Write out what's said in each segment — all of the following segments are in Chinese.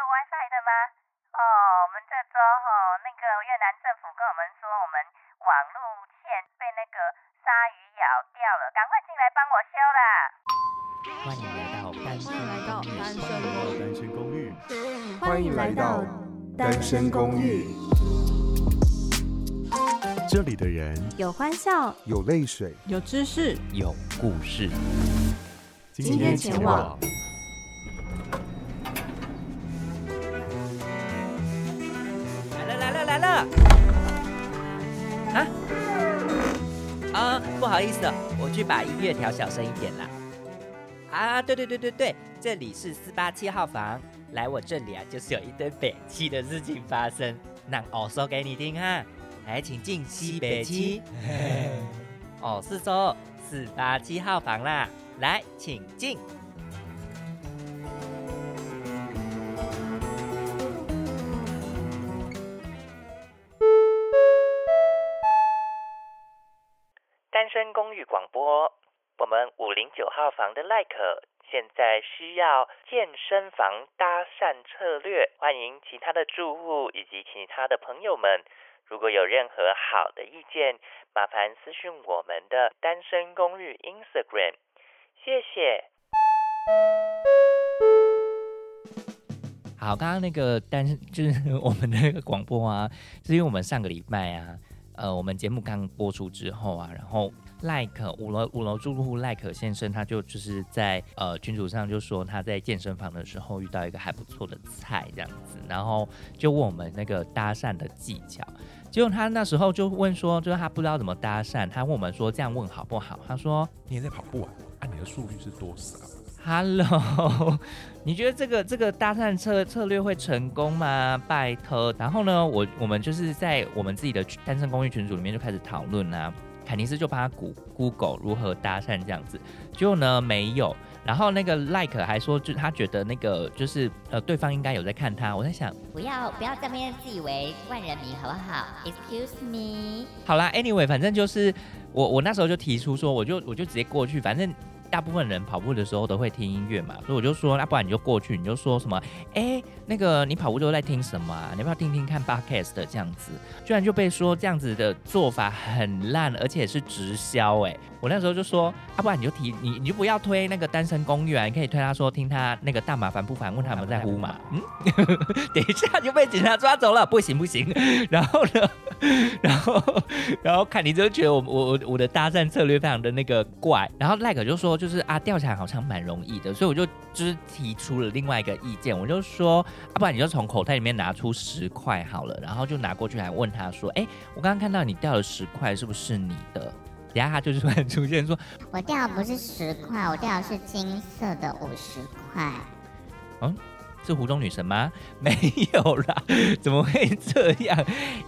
WiFi 的吗？哦，我们这周哈、哦，那个越南政府跟我们说，我们网路线被那个鲨鱼咬掉了，赶快进来帮我修啦！欢迎来到单身公寓。欢迎来到单身公寓。欢迎来到单身公寓。这里的人有欢笑，有泪水，有知识，有故事。今天前往。好意思哦，我去把音乐调小声一点啦。啊，对对对对对，这里是四八七号房，来我这里啊，就是有一堆北七的事情发生，那我说给你听哈。来，请进西北七。哦，是说四八七号房啦，来，请进。广播，我们五零九号房的赖可现在需要健身房搭讪策略，欢迎其他的住户以及其他的朋友们，如果有任何好的意见，麻烦私讯我们的单身公寓 Instagram，谢谢。好，刚刚那个单身 就是我们的那个广播啊，是因为我们上个礼拜啊。呃，我们节目刚播出之后啊，然后赖可五楼五楼住户赖可先生，他就就是在呃群组上就说他在健身房的时候遇到一个还不错的菜这样子，然后就问我们那个搭讪的技巧，结果他那时候就问说，就是他不知道怎么搭讪，他问我们说这样问好不好？他说你也在跑步啊？啊，你的速率是多少？Hello，你觉得这个这个搭讪策策略会成功吗？拜托。然后呢，我我们就是在我们自己的单身公寓群组里面就开始讨论啊。凯尼斯就帮他谷 Google 如何搭讪这样子，结果呢没有。然后那个 Like 还说，就他觉得那个就是呃对方应该有在看他。我在想，不要不要在那边自以为万人迷好不好？Excuse me。好啦，Anyway，反正就是我我那时候就提出说，我就我就直接过去，反正。大部分人跑步的时候都会听音乐嘛，所以我就说，那不然你就过去，你就说什么，哎、欸，那个你跑步都在听什么啊？你要不要听听看 Podcast 这样子？居然就被说这样子的做法很烂，而且是直销哎、欸！我那时候就说，要不然你就提你你就不要推那个单身公寓啊，你可以推他说听他那个大麻烦不烦，问他们在乎嘛。嗯，等一下就被警察抓走了，不行不行。然后呢，然后然后看你就觉得我我我的搭讪策略非常的那个怪，然后赖可就说。就是啊，钓起来好像蛮容易的，所以我就就是提出了另外一个意见，我就说，啊，不然你就从口袋里面拿出十块好了，然后就拿过去，还问他说，哎、欸，我刚刚看到你掉了十块，是不是你的？等下他就突然出现说，我掉的不是十块，我掉的是金色的五十块。嗯，是湖中女神吗？没有啦，怎么会这样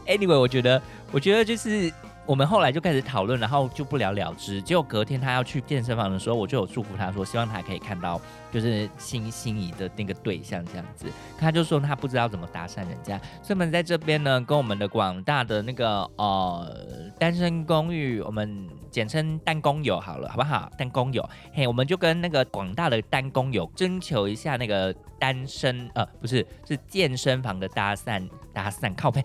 ？Anyway，我觉得，我觉得就是。我们后来就开始讨论，然后就不了了之。结果隔天他要去健身房的时候，我就有祝福他说，希望他可以看到就是心心仪的那个对象这样子。他就说他不知道怎么搭讪人家，所以我们在这边呢，跟我们的广大的那个呃单身公寓，我们简称单公友好了，好不好？单公友，嘿，我们就跟那个广大的单公友征求一下那个单身呃不是是健身房的搭讪搭讪靠北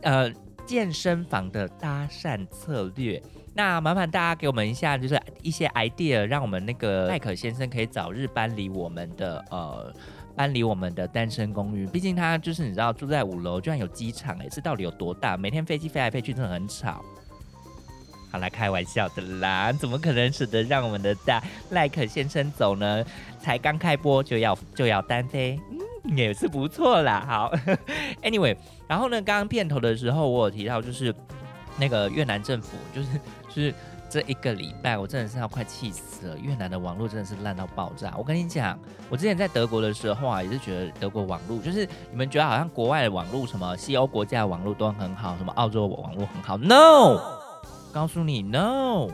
呃。健身房的搭讪策略，那麻烦大家给我们一下，就是一些 idea，让我们那个赖可先生可以早日搬离我们的呃，搬离我们的单身公寓。毕竟他就是你知道住在五楼，居然有机场，哎，这到底有多大？每天飞机飞来飞去真的很吵。好啦，开玩笑的啦，怎么可能舍得让我们的大赖可先生走呢？才刚开播就要就要单飞。也是不错啦，好，Anyway，然后呢，刚刚片头的时候我有提到，就是那个越南政府，就是 就是这一个礼拜，我真的是要快气死了。越南的网络真的是烂到爆炸。我跟你讲，我之前在德国的时候啊，也是觉得德国网络，就是你们觉得好像国外的网络，什么西欧国家的网络都很好，什么澳洲网络很好，No，告诉你 No。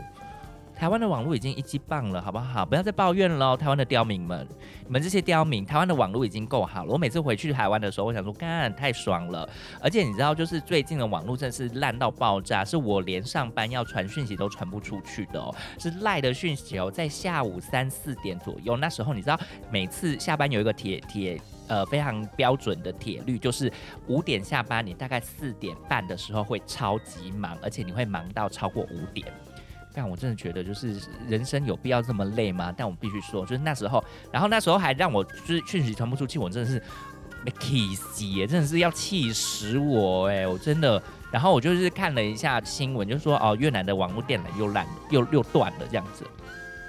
台湾的网络已经一级棒了，好不好？不要再抱怨了，台湾的刁民们，你们这些刁民，台湾的网络已经够好了。我每次回去台湾的时候，我想说，干，太爽了。而且你知道，就是最近的网络真是烂到爆炸，是我连上班要传讯息都传不出去的哦，是赖的讯息哦，在下午三四点左右，那时候你知道，每次下班有一个铁铁呃非常标准的铁律，就是五点下班，你大概四点半的时候会超级忙，而且你会忙到超过五点。但我真的觉得，就是人生有必要这么累吗？但我必须说，就是那时候，然后那时候还让我就是讯息传不出去，我真的是没气死耶，真的是要气死我哎，我真的。然后我就是看了一下新闻，就说哦，越南的网络电缆又烂又又断了这样子。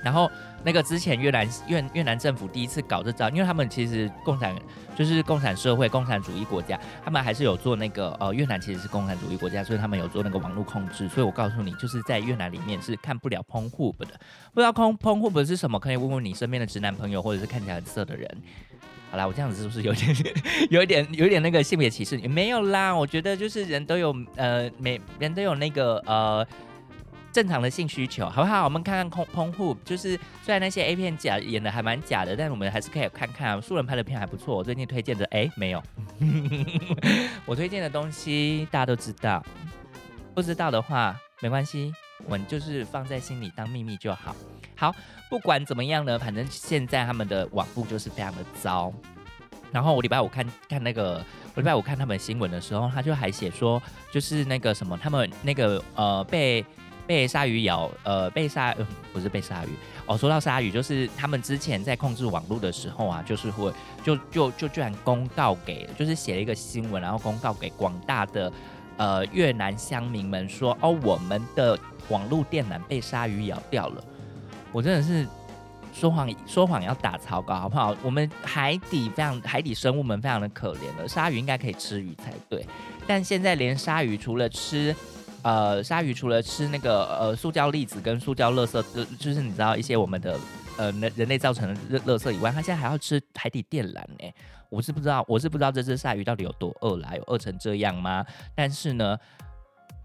然后那个之前越南越越南政府第一次搞这招，因为他们其实共产就是共产社会、共产主义国家，他们还是有做那个呃越南其实是共产主义国家，所以他们有做那个网络控制。所以我告诉你，就是在越南里面是看不了 Pornhub 的，不知道 Pornhub 是什么，可以问问你身边的直男朋友，或者是看起来很色的人。好啦，我这样子是不是有点 有点有点那个性别歧视？没有啦，我觉得就是人都有呃每人都有那个呃。正常的性需求，好不好？我们看看空 Pornhub，就是虽然那些 A 片假演的还蛮假的，但是我们还是可以看看素人拍的片还不错。我最近推荐的，哎、没有，我推荐的东西大家都知道，不知道的话没关系，我们就是放在心里当秘密就好。好，不管怎么样呢，反正现在他们的网路就是非常的糟。然后我礼拜五看看那个，我礼拜五看他们新闻的时候，他就还写说，就是那个什么，他们那个呃被。被鲨鱼咬，呃，被鲨、呃，不是被鲨鱼哦。说到鲨鱼，就是他们之前在控制网络的时候啊，就是会就就就居然公告给，就是写了一个新闻，然后公告给广大的呃越南乡民们说，哦，我们的网络电缆被鲨鱼咬掉了。我真的是说谎说谎要打草稿，好不好？我们海底非常海底生物们非常的可怜了，鲨鱼应该可以吃鱼才对，但现在连鲨鱼除了吃。呃，鲨鱼除了吃那个呃塑胶粒子跟塑胶垃圾，就是你知道一些我们的呃人人类造成的垃圾以外，它现在还要吃海底电缆呢。我是不知道，我是不知道这只鲨鱼到底有多饿啦，有饿成这样吗？但是呢。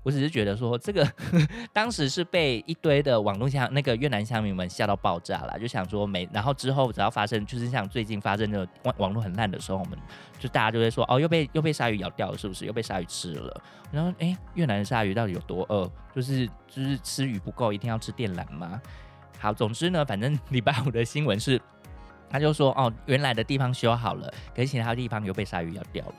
我只是觉得说，这个 当时是被一堆的网络乡那个越南乡民们吓到爆炸了，就想说没，然后之后只要发生，就是像最近发生的网网络很烂的时候，我们就大家就会说，哦，又被又被鲨鱼咬掉了，是不是？又被鲨鱼吃了？然后，哎，越南的鲨鱼到底有多饿？就是就是吃鱼不够，一定要吃电缆吗？好，总之呢，反正礼拜五的新闻是，他就说，哦，原来的地方修好了，可是其他地方又被鲨鱼咬掉了。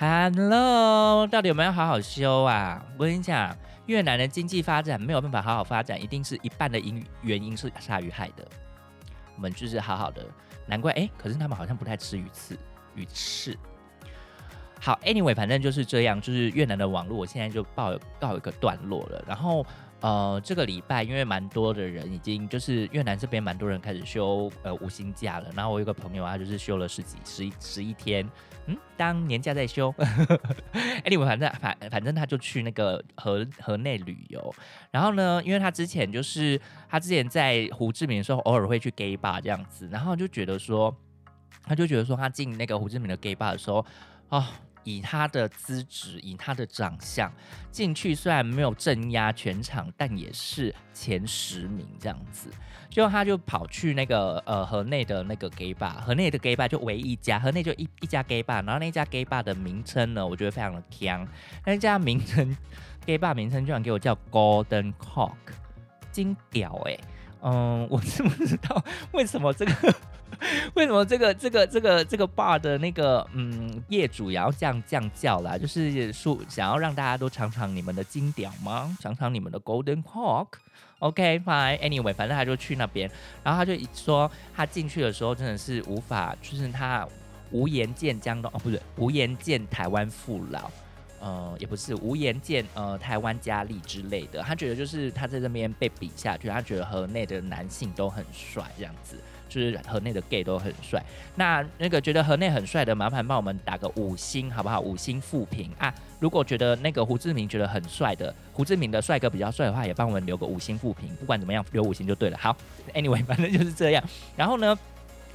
Hello，到底有没有好好修啊？我跟你讲，越南的经济发展没有办法好好发展，一定是一半的因原因是鲨鱼害的。我们就是好好的，难怪哎、可是他们好像不太吃鱼刺、鱼翅。好，Anyway，反正就是这样，就是越南的网络，我现在就报告一个段落了。然后呃，这个礼拜因为蛮多的人已经就是越南这边蛮多人开始休呃无薪假了。然后我有个朋友啊，就是休了十几、十一、十一天。嗯，当年假在休，anyway，反正反反正他就去那个河河内旅游，然后呢，因为他之前就是他之前在胡志明的时候，偶尔会去 gay bar 这样子，然后就觉得说，他就觉得说他进那个胡志明的 gay bar 的时候，哦。以他的资质，以他的长相进去，虽然没有镇压全场，但也是前十名这样子。最后他就跑去那个呃河内的那个 gay bar，河内的 gay bar 就唯一一家，河内就一一家 gay bar，然后那家 gay bar 的名称呢，我觉得非常的强，那家名称 gay bar 名称居然给我叫 Golden Cock，金屌哎、嗯，我是不知道为什么这个。为什么这个这个这个这个 bar 的那个嗯业主也要这样这样叫啦？就是说想要让大家都尝尝你们的金屌吗？尝尝你们的 golden cock？OK fine，anyway，反正他就去那边，然后他就说他进去的时候真的是无法，就是他无颜见江东哦，不是无颜见台湾父老，呃，也不是无颜见呃台湾佳丽之类的。他觉得就是他在这边被比下去，他觉得河内的男性都很帅这样子。就是河内的 gay 都很帅，那那个觉得河内很帅的，麻烦帮我们打个五星好不好？五星负评啊！如果觉得那个胡志明觉得很帅的，胡志明的帅哥比较帅的话，也帮我们留个五星负评。不管怎么样，留五星就对了。好，anyway，反正就是这样。然后呢，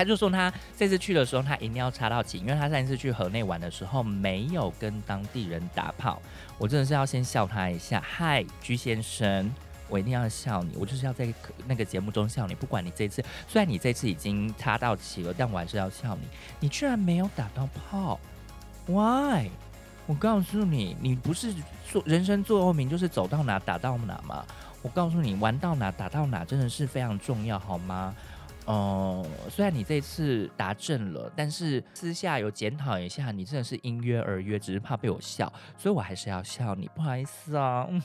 他就说他这次去的时候，他一定要插到齐，因为他上一次去河内玩的时候没有跟当地人打炮。我真的是要先笑他一下，嗨，居先生。我一定要笑你，我就是要在那个节目中笑你。不管你这次，虽然你这次已经插到齐了，但我还是要笑你。你居然没有打到炮，Why？我告诉你，你不是做人生座右铭就是走到哪打到哪吗？我告诉你，玩到哪打到哪真的是非常重要，好吗？哦、虽然你这次答正了，但是私下有检讨一下，你真的是因约而约，只是怕被我笑，所以我还是要笑你，不好意思啊。嗯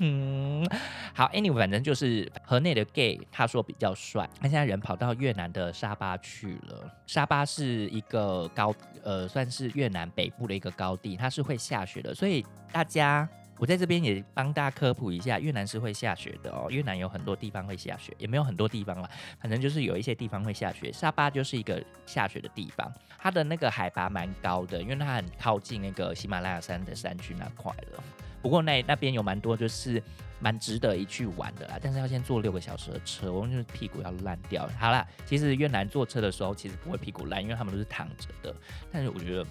哼，好，anyway，反正就是河内的 gay，他说比较帅，他现在人跑到越南的沙巴去了。沙巴是一个高，呃，算是越南北部的一个高地，它是会下雪的，所以大家。我在这边也帮大家科普一下，越南是会下雪的哦。越南有很多地方会下雪，也没有很多地方啦，反正就是有一些地方会下雪。沙巴就是一个下雪的地方，它的那个海拔蛮高的，因为它很靠近那个喜马拉雅山的山区那块了。不过那那边有蛮多就是蛮值得一去玩的啦，但是要先坐六个小时的车，我们就是屁股要烂掉。好啦，其实越南坐车的时候其实不会屁股烂，因为他们都是躺着的。但是我觉得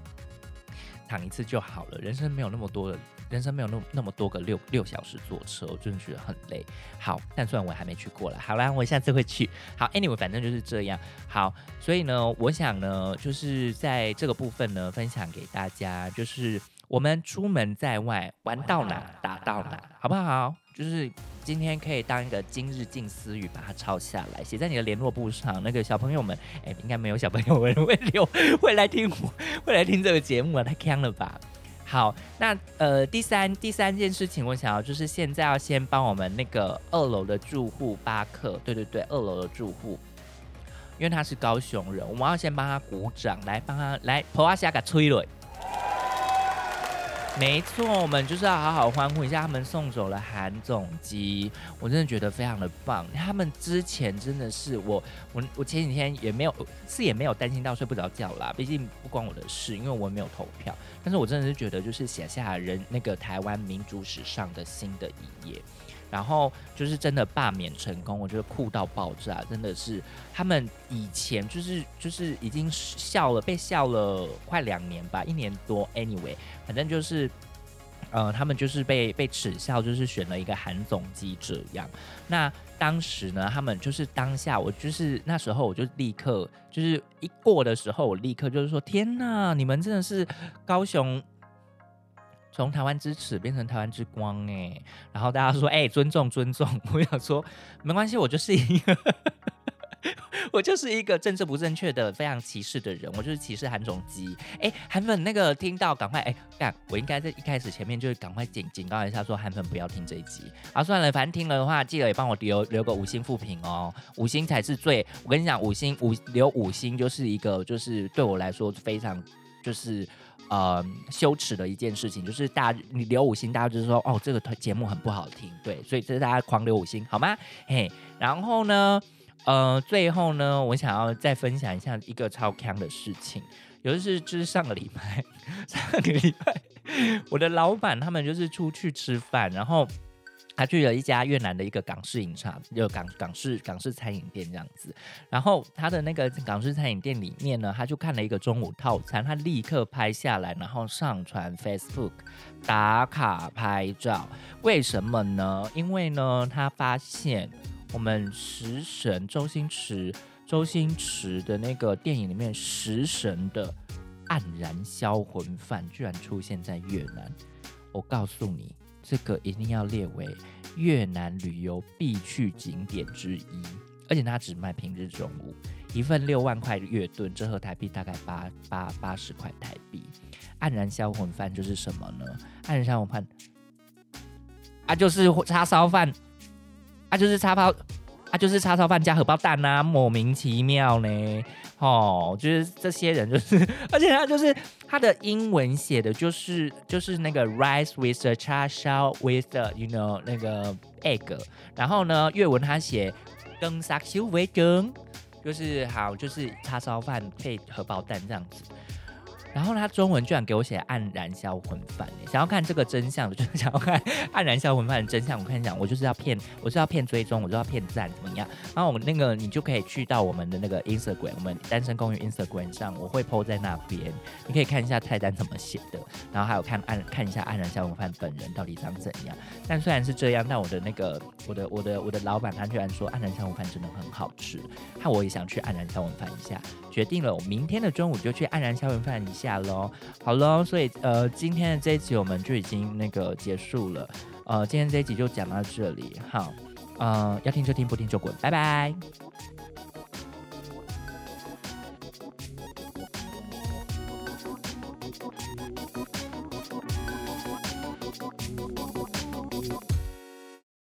躺一次就好了，人生没有那么多的。人生没有那么那么多个六六小时坐车，我真的觉得很累。好，但虽然我还没去过了，好啦，我下次会去。好，anyway，反正就是这样。好，所以呢，我想呢，就是在这个部分呢，分享给大家，就是我们出门在外，玩到哪打到哪，好不好？就是今天可以当一个今日静思语，把它抄下来，写在你的联络簿上。那个小朋友们，哎，应该没有小朋友们 会留会来听我，会来听这个节目啊，太坑了吧？好，那呃，第三第三件事情，我想要就是现在要先帮我们那个二楼的住户巴克，对对对，二楼的住户，因为他是高雄人，我们要先帮他鼓掌，来帮他来泼阿下个催了。没错，我们就是要好好欢呼一下，他们送走了韩总机，我真的觉得非常的棒。他们之前真的是我我我前几天也没有是也没有担心到睡不着觉啦，毕竟不关我的事，因为我没有投票。但是我真的是觉得就是写下人那个台湾民主史上的新的一页。然后就是真的罢免成功，我觉得酷到爆炸，真的是他们以前就是就是已经笑了，被笑了快两年吧，一年多。Anyway，反正就是，呃，他们就是被被耻笑，就是选了一个韩总机这样。那当时呢，他们就是当下，我就是那时候我就立刻就是一过的时候，我立刻就是说，天哪，你们真的是高雄。从台湾之耻变成台湾之光哎，然后大家说哎、尊重尊重，我想说没关系，我就是一个 我就是一个政治不正确的非常歧视的人，我就是歧视韩总机。哎，韩粉那个听到赶快哎干，我应该在一开始前面就是赶快警警告一下，说韩粉不要听这一集。啊，算了，反正听了的话，记得也帮我留留个五星负评哦，五星才是最，我跟你讲，五星五留五星就是一个就是对我来说非常就是。呃，羞耻的一件事情就是大家你留五星，大家就是说哦，这个节目很不好听，对，所以这是大家狂留五星，好吗？嘿，然后呢，呃，最后呢，我想要再分享一下一个超强的事情，尤其是就是上个礼拜，上个礼拜，我的老板他们就是出去吃饭，然后。他去了一家越南的一个港式饮茶，就港港式港式餐饮店这样子。然后他的那个港式餐饮店里面呢，他就看了一个中午套餐，他立刻拍下来，然后上传 Facebook 打卡拍照。为什么呢？因为呢，他发现我们食神周星驰周星驰的那个电影里面食神的黯然销魂饭居然出现在越南。我告诉你。这个一定要列为越南旅游必去景点之一，而且它只卖平日中午，一份六万块越盾，折合台币大概八八八十块台币。黯然销魂饭就是什么呢？黯然销魂饭啊，就是叉烧饭，啊，就是叉烧，啊，就是叉烧饭加荷包蛋呐，莫名其妙呢。哦，就是这些人，就是，而且他就是他的英文写的就是就是那个 rice with a 叉烧 with the you know 那个 egg，然后呢，粤文他写更沙修为更，就是好就是叉烧饭配荷包蛋这样子。然后他中文居然给我写黯然销魂饭，想要看这个真相，就是 想要看黯然销魂饭的真相。我跟你讲，我就是要骗，我是要骗追踪，我就要骗赞，怎么样？然后我们那个你就可以去到我们的那个 Instagram，我们单身公寓 Instagram 上，我会 po 在那边，你可以看一下菜单怎么写的，然后还有看黯看一下黯然销魂饭本人到底长怎样。但虽然是这样，但我的那个我的我的我的老板他居然说黯然销魂饭真的很好吃，那我也想去黯然销魂饭一下，决定了，我明天的中午就去黯然销魂饭一下。下喽，好喽，所以呃，今天的这一集我们就已经那个结束了，呃，今天这一集就讲到这里，好，呃，要听就听，不听就滚，拜拜。